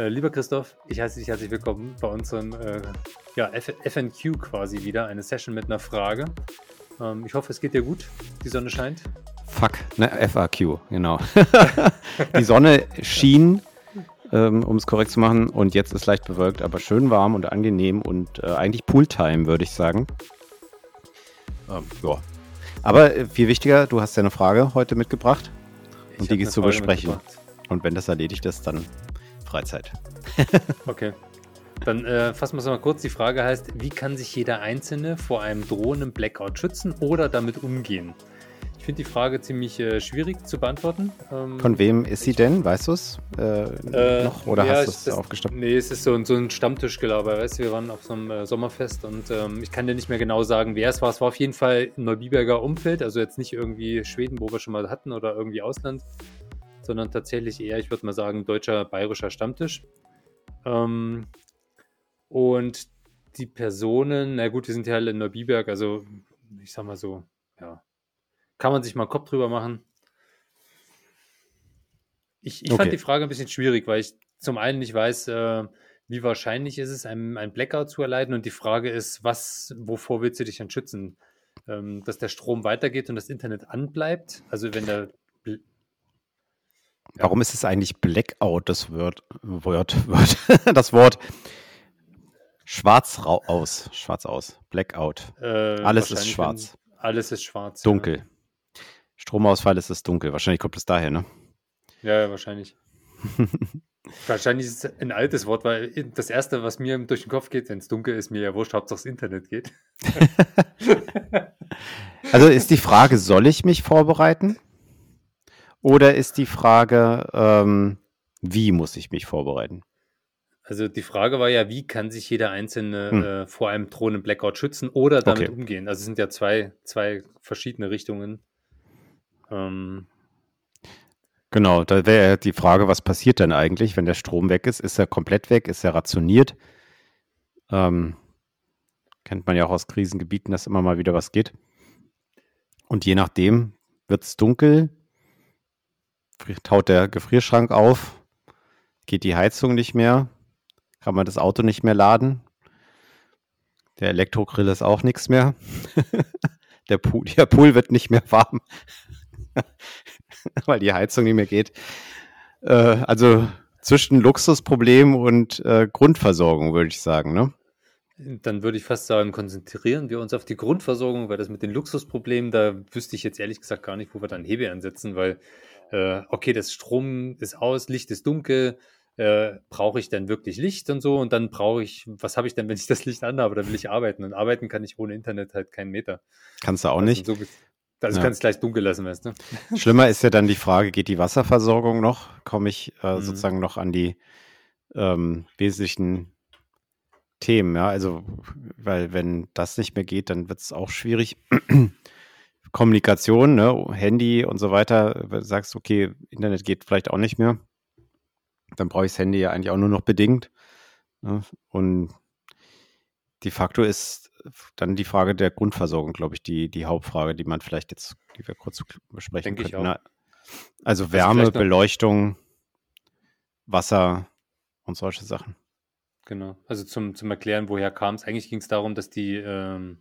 Äh, lieber Christoph, ich heiße dich herzlich willkommen bei unserem äh, ja, FNQ quasi wieder, eine Session mit einer Frage. Ähm, ich hoffe, es geht dir gut. Die Sonne scheint. Fuck, ne, FAQ, genau. die Sonne schien, ähm, um es korrekt zu machen, und jetzt ist leicht bewölkt, aber schön warm und angenehm und äh, eigentlich Pooltime, würde ich sagen. Ähm, ja. Aber äh, viel wichtiger, du hast ja eine Frage heute mitgebracht und ich die geht zu besprechen. Und wenn das erledigt ist, dann Freizeit. okay. Dann äh, fassen wir es mal kurz. Die Frage heißt, wie kann sich jeder Einzelne vor einem drohenden Blackout schützen oder damit umgehen? Ich finde die Frage ziemlich äh, schwierig zu beantworten. Ähm, Von wem ist sie denn? Weißt du es äh, äh, noch? Oder ja, hast du es aufgestoppt? Nee, es ist so, so ein Stammtischgelaber. Weißt du, wir waren auf so einem äh, Sommerfest und ähm, ich kann dir nicht mehr genau sagen, wer es war. Es war auf jeden Fall ein Neubiberger Umfeld, also jetzt nicht irgendwie Schweden, wo wir schon mal hatten oder irgendwie Ausland, sondern tatsächlich eher, ich würde mal sagen, deutscher, bayerischer Stammtisch. Ähm, und die Personen, na gut, die sind ja alle in Neubiberg, also ich sag mal so, ja, kann man sich mal einen Kopf drüber machen. Ich, ich okay. fand die Frage ein bisschen schwierig, weil ich zum einen nicht weiß, äh, wie wahrscheinlich ist es, einem ein Blackout zu erleiden und die Frage ist, was, wovor willst du dich dann schützen? Ähm, dass der Strom weitergeht und das Internet anbleibt? Also wenn der Warum ist es eigentlich Blackout, das Wort, Wort, Wort das Wort schwarz aus, schwarz aus, Blackout. Äh, alles ist schwarz. Alles ist schwarz. Dunkel. Ja. Stromausfall ist es dunkel. Wahrscheinlich kommt es daher, ne? Ja, ja wahrscheinlich. wahrscheinlich ist es ein altes Wort, weil das erste, was mir durch den Kopf geht, wenn es dunkel ist, mir ja wurscht, Hauptsache das Internet geht. also ist die Frage, soll ich mich vorbereiten? Oder ist die Frage, ähm, wie muss ich mich vorbereiten? Also die Frage war ja, wie kann sich jeder Einzelne hm. äh, vor einem drohenden Blackout schützen oder damit okay. umgehen? Also es sind ja zwei, zwei verschiedene Richtungen. Ähm, genau, da wäre die Frage, was passiert denn eigentlich, wenn der Strom weg ist? Ist er komplett weg? Ist er rationiert? Ähm, kennt man ja auch aus Krisengebieten, dass immer mal wieder was geht. Und je nachdem wird es dunkel, taut der Gefrierschrank auf, geht die Heizung nicht mehr, kann man das Auto nicht mehr laden. Der Elektrogrill ist auch nichts mehr. der, Pool, der Pool wird nicht mehr warm, weil die Heizung nicht mehr geht. Äh, also zwischen Luxusproblem und äh, Grundversorgung, würde ich sagen. Ne? Dann würde ich fast sagen, konzentrieren wir uns auf die Grundversorgung, weil das mit den Luxusproblemen, da wüsste ich jetzt ehrlich gesagt gar nicht, wo wir dann Hebel ansetzen, weil äh, okay, das Strom ist aus, Licht ist dunkel, äh, brauche ich denn wirklich Licht und so? Und dann brauche ich, was habe ich denn, wenn ich das Licht anhabe? Da will ich arbeiten. Und arbeiten kann ich ohne Internet halt keinen Meter. Kannst du auch also nicht. So, also ja. kannst gleich dunkel lassen, weißt du? Schlimmer ist ja dann die Frage, geht die Wasserversorgung noch? Komme ich äh, mhm. sozusagen noch an die ähm, wesentlichen Themen, ja? Also, weil wenn das nicht mehr geht, dann wird es auch schwierig. Kommunikation, ne, Handy und so weiter, sagst, okay, Internet geht vielleicht auch nicht mehr, dann brauche ich das Handy ja eigentlich auch nur noch bedingt. Ne? Und de facto ist dann die Frage der Grundversorgung, glaube ich, die, die Hauptfrage, die man vielleicht jetzt, die wir kurz besprechen Denke können. Ne? Also, also Wärme, also Beleuchtung, Wasser und solche Sachen. Genau. Also zum, zum Erklären, woher kam es. Eigentlich ging es darum, dass die ähm,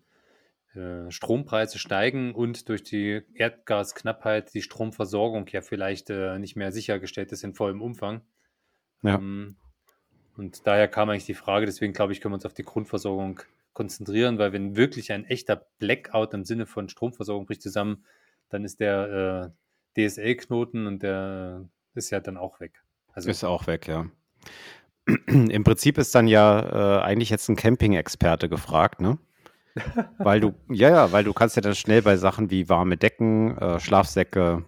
äh, Strompreise steigen und durch die Erdgasknappheit die Stromversorgung ja vielleicht äh, nicht mehr sichergestellt ist in vollem Umfang. Ja. Ähm, und daher kam eigentlich die Frage, deswegen glaube ich, können wir uns auf die Grundversorgung konzentrieren, weil wenn wirklich ein echter Blackout im Sinne von Stromversorgung bricht zusammen, dann ist der äh, DSL-Knoten und der ist ja dann auch weg. Also, ist auch weg, ja. Im Prinzip ist dann ja äh, eigentlich jetzt ein Camping-Experte gefragt, ne? weil du, ja, ja, weil du kannst ja dann schnell bei Sachen wie warme Decken, äh, Schlafsäcke,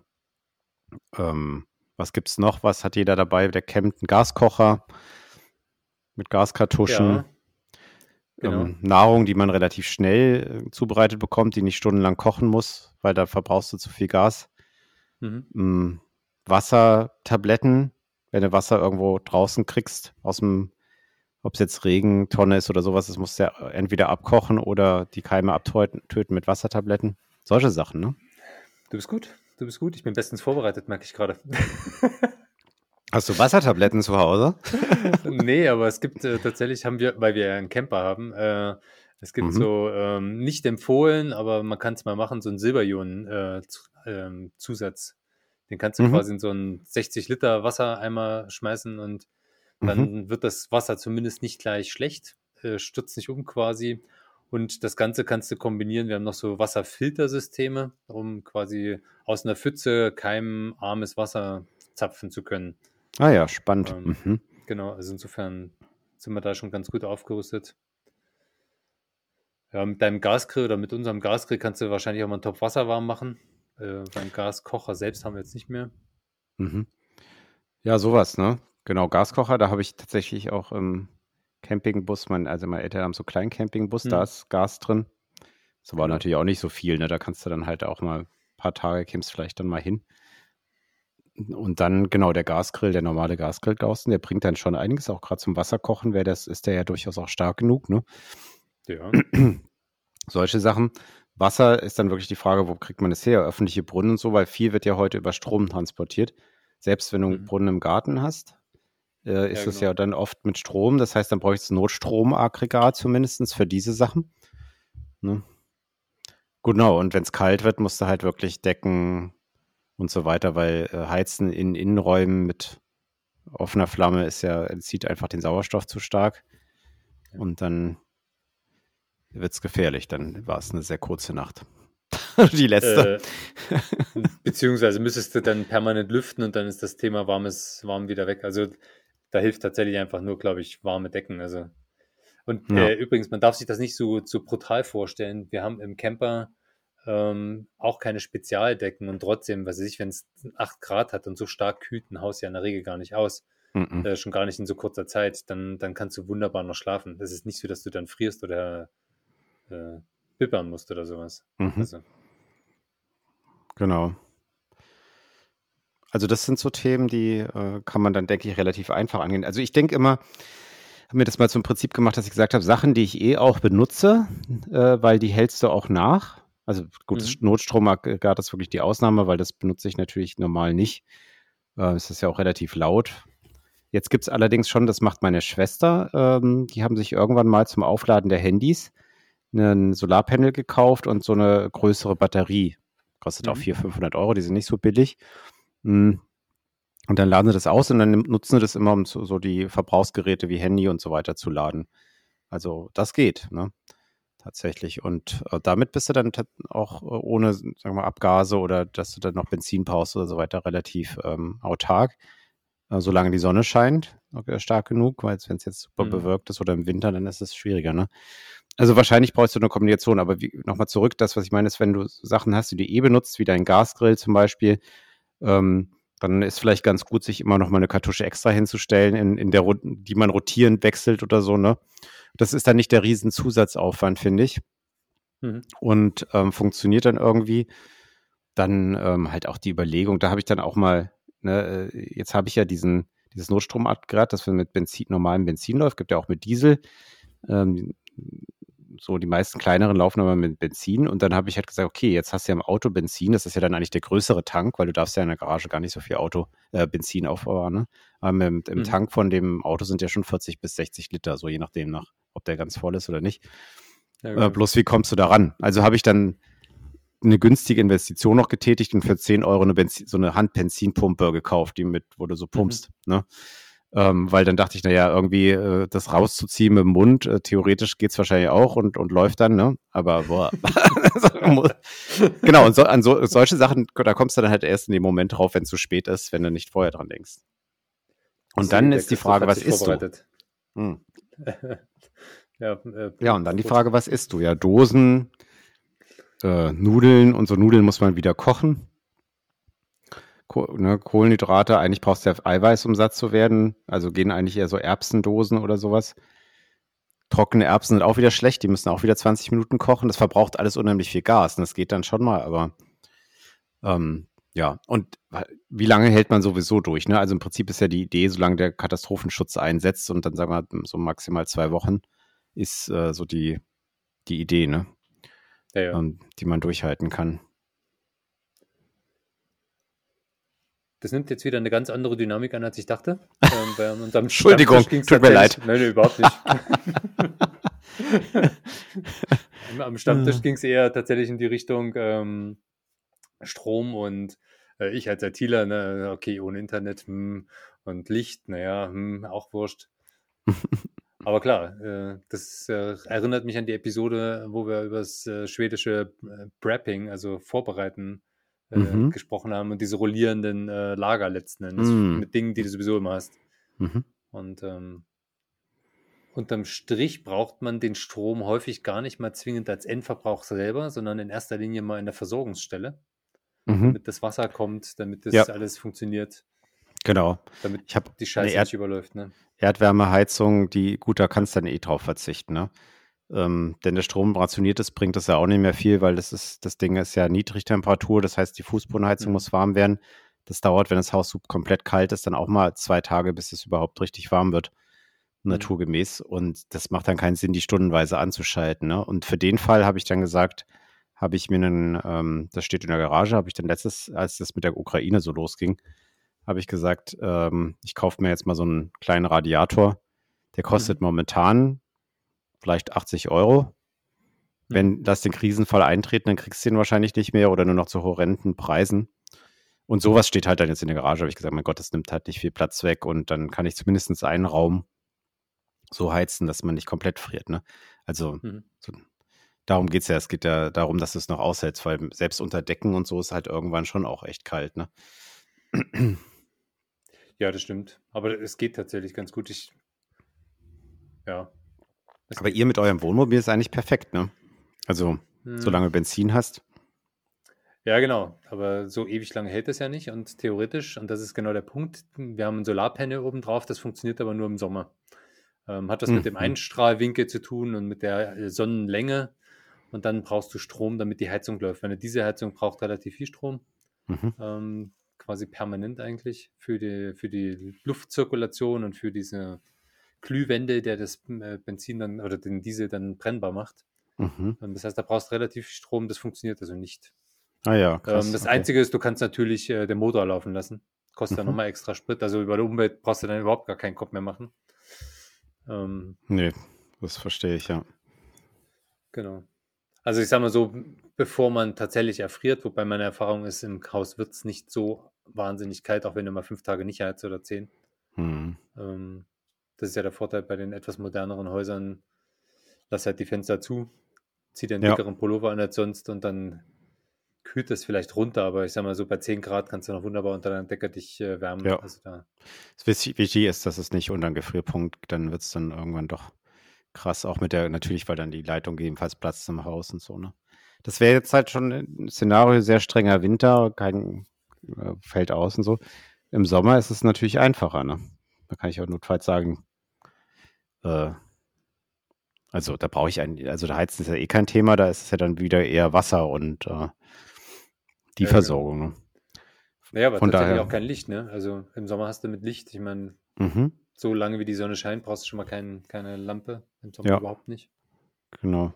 ähm, was gibt's noch? Was hat jeder dabei? Der campt einen Gaskocher mit Gaskartuschen. Ja, genau. ähm, Nahrung, die man relativ schnell äh, zubereitet bekommt, die nicht stundenlang kochen muss, weil da verbrauchst du zu viel Gas. Mhm. Ähm, Wassertabletten, wenn du Wasser irgendwo draußen kriegst aus dem ob es jetzt Regentonne ist oder sowas, das musst du ja entweder abkochen oder die Keime abtöten mit Wassertabletten. Solche Sachen, ne? Du bist gut. du bist gut. Ich bin bestens vorbereitet, merke ich gerade. Hast du Wassertabletten zu Hause? nee, aber es gibt äh, tatsächlich, haben wir, weil wir ja einen Camper haben, äh, es gibt mhm. so ähm, nicht empfohlen, aber man kann es mal machen, so einen Silberionen-Zusatz. Äh, Den kannst du mhm. quasi in so einen 60 Liter Wassereimer schmeißen und dann mhm. wird das Wasser zumindest nicht gleich schlecht, äh, stürzt nicht um quasi. Und das Ganze kannst du kombinieren. Wir haben noch so Wasserfiltersysteme, um quasi aus einer Pfütze keimarmes Wasser zapfen zu können. Ah ja, spannend. Ähm, mhm. Genau, also insofern sind wir da schon ganz gut aufgerüstet. Ja, mit deinem Gasgrill oder mit unserem Gasgrill kannst du wahrscheinlich auch mal einen Topf Wasser warm machen. Äh, beim Gaskocher selbst haben wir jetzt nicht mehr. Mhm. Ja, sowas, ne? Genau, Gaskocher, da habe ich tatsächlich auch im Campingbus, mein, also meine Eltern haben so einen kleinen Campingbus, mhm. da ist Gas drin. Das war genau. natürlich auch nicht so viel, ne? Da kannst du dann halt auch mal ein paar Tage, kämst vielleicht dann mal hin. Und dann, genau, der Gasgrill, der normale Gasgrill draußen, der bringt dann schon einiges, auch gerade zum Wasserkochen, wäre das, ist der ja durchaus auch stark genug, ne? Ja. Solche Sachen. Wasser ist dann wirklich die Frage, wo kriegt man es her? Öffentliche Brunnen und so, weil viel wird ja heute über Strom transportiert. Selbst wenn du einen mhm. Brunnen im Garten hast, äh, ist ja, es genau. ja dann oft mit Strom. Das heißt, dann bräuchte es ein Notstromaggregat zumindest für diese Sachen. Ne? Genau, und wenn es kalt wird, musst du halt wirklich Decken und so weiter, weil äh, Heizen in Innenräumen mit offener Flamme ist ja, entzieht einfach den Sauerstoff zu stark. Und dann wird es gefährlich. Dann war es eine sehr kurze Nacht. Die letzte. Äh, beziehungsweise müsstest du dann permanent lüften und dann ist das Thema warmes, warm wieder weg. Also da hilft tatsächlich einfach nur, glaube ich, warme Decken. Also und ja. äh, übrigens, man darf sich das nicht so, so brutal vorstellen. Wir haben im Camper ähm, auch keine Spezialdecken und trotzdem, was weiß ich, wenn es 8 Grad hat und so stark kühlt ein Haus ja in der Regel gar nicht aus. Mhm. Äh, schon gar nicht in so kurzer Zeit, dann, dann kannst du wunderbar noch schlafen. Es ist nicht so, dass du dann frierst oder äh, bippern musst oder sowas. Mhm. Also. Genau. Also das sind so Themen, die äh, kann man dann, denke ich, relativ einfach angehen. Also ich denke immer, habe mir das mal zum Prinzip gemacht, dass ich gesagt habe, Sachen, die ich eh auch benutze, äh, weil die hältst du auch nach. Also gut, mhm. Notstromaggregat ist wirklich die Ausnahme, weil das benutze ich natürlich normal nicht. Äh, es ist ja auch relativ laut. Jetzt gibt es allerdings schon, das macht meine Schwester, ähm, die haben sich irgendwann mal zum Aufladen der Handys ein Solarpanel gekauft und so eine größere Batterie. Kostet mhm. auch 400, 500 Euro, die sind nicht so billig. Hm. Und dann laden sie das aus und dann nutzen sie das immer, um so, so die Verbrauchsgeräte wie Handy und so weiter zu laden. Also das geht, ne? Tatsächlich. Und äh, damit bist du dann auch ohne, sagen wir mal, Abgase oder dass du dann noch Benzin brauchst oder so weiter relativ ähm, autark. Äh, solange die Sonne scheint, äh, stark genug, weil wenn es jetzt super mhm. bewölkt ist oder im Winter, dann ist es schwieriger, ne? Also wahrscheinlich brauchst du eine Kombination, aber nochmal zurück, das, was ich meine, ist, wenn du Sachen hast, die du eh benutzt, wie dein Gasgrill zum Beispiel, ähm, dann ist vielleicht ganz gut, sich immer noch mal eine Kartusche extra hinzustellen, in, in der, die man rotierend wechselt oder so, ne? Das ist dann nicht der riesen Zusatzaufwand, finde ich. Mhm. Und ähm, funktioniert dann irgendwie. Dann ähm, halt auch die Überlegung, da habe ich dann auch mal, ne, äh, jetzt habe ich ja diesen, dieses Notstromaggregat, das mit Benzin, normalem Benzin läuft, gibt ja auch mit Diesel. Ähm, so die meisten kleineren laufen aber mit Benzin und dann habe ich halt gesagt, okay, jetzt hast du ja im Auto Benzin, das ist ja dann eigentlich der größere Tank, weil du darfst ja in der Garage gar nicht so viel Auto äh, Benzin aufbauen. Ne? Aber im, im mhm. Tank von dem Auto sind ja schon 40 bis 60 Liter, so je nachdem nach, ob der ganz voll ist oder nicht. Ja, äh, bloß wie kommst du daran? Also habe ich dann eine günstige Investition noch getätigt und für 10 Euro eine Benzin, so eine Handbenzinpumpe gekauft, die mit, wo du so mhm. pumpst. Mhm. Ne? Ähm, weil dann dachte ich, naja, irgendwie äh, das rauszuziehen mit dem Mund, äh, theoretisch geht's wahrscheinlich auch und, und läuft dann, ne? Aber boah. genau, und so, an so, solche Sachen, da kommst du dann halt erst in dem Moment drauf, wenn es zu spät ist, wenn du nicht vorher dran denkst. Und Sie, dann ist die Frage, was isst du? Hm. ja, äh, ja, und dann die Frage, was isst du? Ja, Dosen, äh, Nudeln und so Nudeln muss man wieder kochen ne, Kohlenhydrate, eigentlich brauchst du ja Eiweiß, um satt zu werden. Also gehen eigentlich eher so Erbsendosen oder sowas. Trockene Erbsen sind auch wieder schlecht, die müssen auch wieder 20 Minuten kochen. Das verbraucht alles unheimlich viel Gas. Und das geht dann schon mal, aber ähm, ja, und wie lange hält man sowieso durch? Ne? Also im Prinzip ist ja die Idee, solange der Katastrophenschutz einsetzt und dann sagen wir so maximal zwei Wochen, ist äh, so die, die Idee, ne? Ja, ja. Ähm, die man durchhalten kann. Das nimmt jetzt wieder eine ganz andere Dynamik an, als ich dachte. Ähm, bei unserem Entschuldigung, tut mir leid. Nein, nein, überhaupt nicht. Am Stammtisch ging es eher tatsächlich in die Richtung ähm, Strom und äh, ich als ITler, ne, okay, ohne Internet hm, und Licht, naja, hm, auch wurscht. Aber klar, äh, das äh, erinnert mich an die Episode, wo wir über das äh, schwedische Brapping, also Vorbereiten, äh, mhm. gesprochen haben und diese rollierenden äh, Lager letzten Endes mhm. mit Dingen, die du sowieso immer hast. Mhm. Und ähm, unterm Strich braucht man den Strom häufig gar nicht mal zwingend als Endverbrauch selber, sondern in erster Linie mal in der Versorgungsstelle, mhm. damit das Wasser kommt, damit das ja. alles funktioniert. Genau. Damit ich die Scheiße nicht überläuft. Ne? Erdwärmeheizung, die, gut, da kannst du dann eh drauf verzichten, ne? Ähm, denn der Strom rationiert ist, bringt das ja auch nicht mehr viel, weil das ist, das Ding ist ja Niedrigtemperatur, das heißt, die Fußbodenheizung mhm. muss warm werden. Das dauert, wenn das Haus komplett kalt ist, dann auch mal zwei Tage, bis es überhaupt richtig warm wird, mhm. naturgemäß. Und das macht dann keinen Sinn, die stundenweise anzuschalten. Ne? Und für den Fall habe ich dann gesagt, habe ich mir einen, ähm, das steht in der Garage, habe ich dann letztes, als das mit der Ukraine so losging, habe ich gesagt, ähm, ich kaufe mir jetzt mal so einen kleinen Radiator. Der kostet mhm. momentan vielleicht 80 Euro. Wenn das den Krisenfall eintreten, dann kriegst du den wahrscheinlich nicht mehr oder nur noch zu horrenden Preisen. Und sowas steht halt dann jetzt in der Garage. Habe ich gesagt, mein Gott, das nimmt halt nicht viel Platz weg und dann kann ich zumindest einen Raum so heizen, dass man nicht komplett friert. Ne? Also mhm. so, darum geht es ja. Es geht ja darum, dass es noch aushält, weil selbst unter Decken und so ist halt irgendwann schon auch echt kalt. Ne? Ja, das stimmt. Aber es geht tatsächlich ganz gut. Ich, ja. Aber ihr mit eurem Wohnmobil ist eigentlich perfekt, ne? Also, hm. solange Benzin hast. Ja, genau. Aber so ewig lange hält es ja nicht. Und theoretisch, und das ist genau der Punkt, wir haben ein Solarpanel oben drauf, das funktioniert aber nur im Sommer. Ähm, hat was mhm. mit dem mhm. Einstrahlwinkel zu tun und mit der äh, Sonnenlänge. Und dann brauchst du Strom, damit die Heizung läuft. Wenn diese Heizung braucht relativ viel Strom. Mhm. Ähm, quasi permanent eigentlich für die, für die Luftzirkulation und für diese Glühwände, der das äh, Benzin dann oder den Diesel dann brennbar macht. Mhm. Ähm, das heißt, da brauchst du relativ viel Strom, das funktioniert also nicht. Ah ja. Krass, ähm, das okay. Einzige ist, du kannst natürlich äh, den Motor laufen lassen. Kostet mhm. dann nochmal extra Sprit. Also über die Umwelt brauchst du dann überhaupt gar keinen Kopf mehr machen. Ähm, nee, das verstehe ich, ja. Genau. Also ich sage mal so, bevor man tatsächlich erfriert, wobei meine Erfahrung ist, im Haus wird es nicht so wahnsinnig kalt, auch wenn du mal fünf Tage nicht heizt oder zehn. Mhm. Ähm, das ist ja der Vorteil bei den etwas moderneren Häusern. Lass halt die Fenster zu, zieh den ja. dickeren Pullover an als sonst und dann kühlt es vielleicht runter, aber ich sag mal so, bei 10 Grad kannst du noch wunderbar unter deiner Decke dich äh, wärmen. Ja. Also da. Wichtig ist, dass es nicht unter einen Gefrierpunkt, dann wird es dann irgendwann doch krass, auch mit der, natürlich, weil dann die Leitung gegebenenfalls Platz zum Haus und so, ne? Das wäre jetzt halt schon ein Szenario, sehr strenger Winter, kein äh, fällt aus und so. Im Sommer ist es natürlich einfacher, ne? Da kann ich auch notfalls sagen, äh, also da brauche ich ein, also da heizen ist ja eh kein Thema, da ist es ja dann wieder eher Wasser und äh, die ja, Versorgung. Genau. Ne? Naja, aber Von tatsächlich daher, auch kein Licht, ne? Also im Sommer hast du mit Licht, ich meine, mhm. so lange wie die Sonne scheint, brauchst du schon mal kein, keine Lampe. Im Sommer ja. überhaupt nicht. Genau.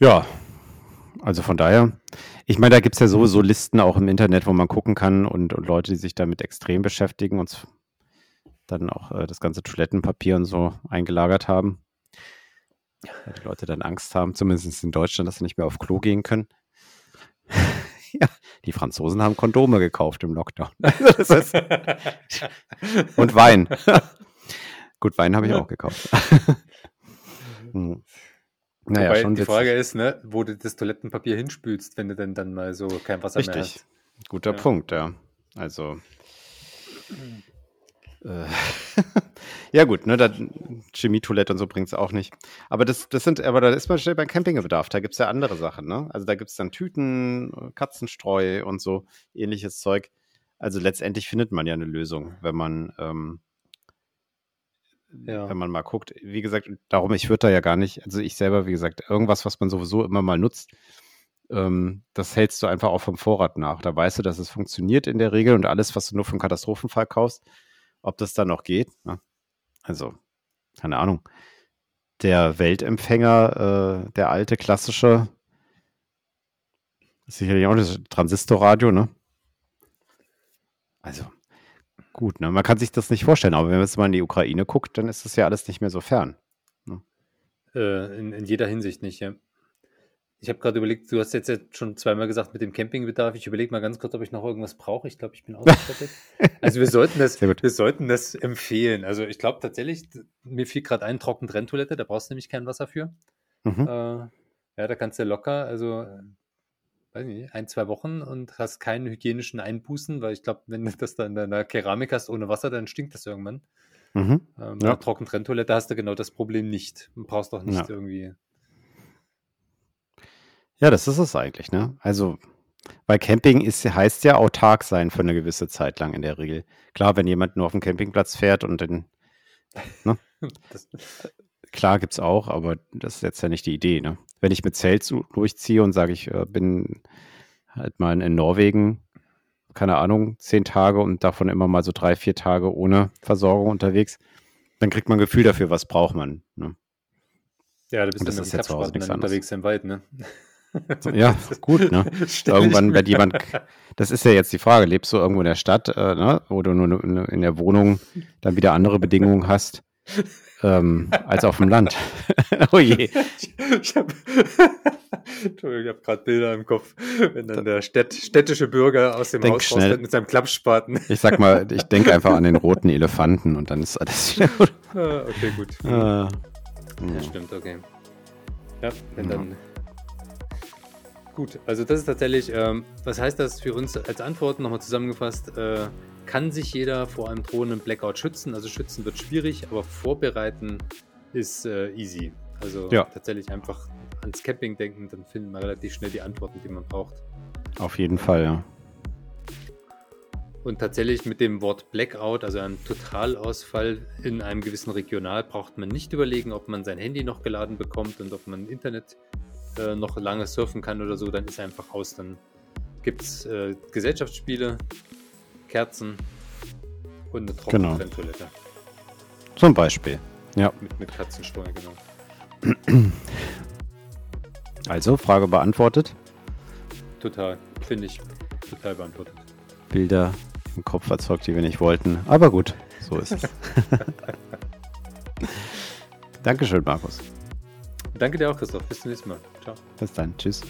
Ja, also von daher, ich meine, da gibt es ja sowieso Listen auch im Internet, wo man gucken kann und, und Leute, die sich damit extrem beschäftigen und dann auch äh, das ganze Toilettenpapier und so eingelagert haben. Weil die Leute dann Angst haben, zumindest in Deutschland, dass sie nicht mehr auf Klo gehen können. ja, die Franzosen haben Kondome gekauft im Lockdown. ist, und Wein. Gut, Wein habe ich auch gekauft. hm. Naja, Wobei schon die Frage ist, ne, wo du das Toilettenpapier hinspülst, wenn du denn dann mal so kein Wasser Richtig. mehr hast. Guter ja. Punkt, ja. Also. Äh, ja, gut, ne, Chemietoilette und so bringt es auch nicht. Aber das, das sind, aber da ist man schnell beim Campingbedarf. Da gibt es ja andere Sachen, ne? Also da gibt es dann Tüten, Katzenstreu und so ähnliches Zeug. Also letztendlich findet man ja eine Lösung, wenn man ähm, ja. wenn man mal guckt. Wie gesagt, darum, ich würde da ja gar nicht, also ich selber, wie gesagt, irgendwas, was man sowieso immer mal nutzt, ähm, das hältst du einfach auch vom Vorrat nach. Da weißt du, dass es funktioniert in der Regel und alles, was du nur einen Katastrophenfall kaufst, ob das dann noch geht. Ne? Also, keine Ahnung. Der Weltempfänger, äh, der alte klassische, sicherlich auch das Transistorradio, ne? Also, gut, ne? Man kann sich das nicht vorstellen, aber wenn man jetzt mal in die Ukraine guckt, dann ist das ja alles nicht mehr so fern. Ne? Äh, in, in jeder Hinsicht nicht, ja. Ich habe gerade überlegt, du hast jetzt, jetzt schon zweimal gesagt mit dem Campingbedarf. Ich überlege mal ganz kurz, ob ich noch irgendwas brauche. Ich glaube, ich bin ausgestattet. also wir sollten das, wir sollten das empfehlen. Also ich glaube tatsächlich, mir fiel gerade ein Trockentrenntoilette, da brauchst du nämlich kein Wasser für. Mhm. Äh, ja, da kannst du locker, also weiß nicht, ein, zwei Wochen und hast keinen hygienischen Einbußen, weil ich glaube, wenn du das dann in deiner Keramik hast ohne Wasser, dann stinkt das irgendwann. Mhm. Ähm, ja. Trockentrenntoilette hast du genau das Problem nicht. Du brauchst auch nicht ja. irgendwie ja, das ist es eigentlich, ne? Also, weil Camping ist, heißt ja autark sein für eine gewisse Zeit lang in der Regel. Klar, wenn jemand nur auf dem Campingplatz fährt und dann, ne? Das, klar gibt's auch, aber das ist jetzt ja nicht die Idee, ne? Wenn ich mit Zelt durchziehe und sage, ich äh, bin halt mal in Norwegen, keine Ahnung, zehn Tage und davon immer mal so drei, vier Tage ohne Versorgung unterwegs, dann kriegt man ein Gefühl dafür, was braucht man. Ne? Ja, du bist dann mit dem Klappspaten unterwegs im Wald, ne? Ja, gut, ne? Irgendwann, wenn jemand, das ist ja jetzt die Frage, lebst du irgendwo in der Stadt, äh, ne? wo du nur in der Wohnung dann wieder andere Bedingungen hast ähm, als auf dem Land? oh je. Ich, ich habe hab gerade Bilder im Kopf, wenn dann der Städt, städtische Bürger aus dem denk Haus schnell. mit seinem Klappspaten. Ich sag mal, ich denke einfach an den roten Elefanten und dann ist alles wieder gut. Ah, okay, gut. Ah, ja, stimmt, okay. Ja, wenn ja. dann Gut, also das ist tatsächlich, ähm, was heißt das für uns als Antwort nochmal zusammengefasst? Äh, kann sich jeder vor einem drohenden Blackout schützen? Also schützen wird schwierig, aber vorbereiten ist äh, easy. Also ja. tatsächlich einfach ans Camping denken, dann findet man relativ schnell die Antworten, die man braucht. Auf jeden Fall, ja. Und tatsächlich mit dem Wort Blackout, also einem Totalausfall in einem gewissen Regional, braucht man nicht überlegen, ob man sein Handy noch geladen bekommt und ob man Internet äh, noch lange surfen kann oder so, dann ist er einfach aus. Dann gibt es äh, Gesellschaftsspiele, Kerzen und eine trockene genau. Toilette. Zum Beispiel, ja. Mit, mit Katzensteuer, genau. Also, Frage beantwortet? Total, finde ich. Total beantwortet. Bilder im Kopf erzeugt, die wir nicht wollten. Aber gut, so ist es. Dankeschön, Markus. Danke dir auch, Christoph. Bis zum nächsten Mal. Ciao. Bis dann. Tschüss.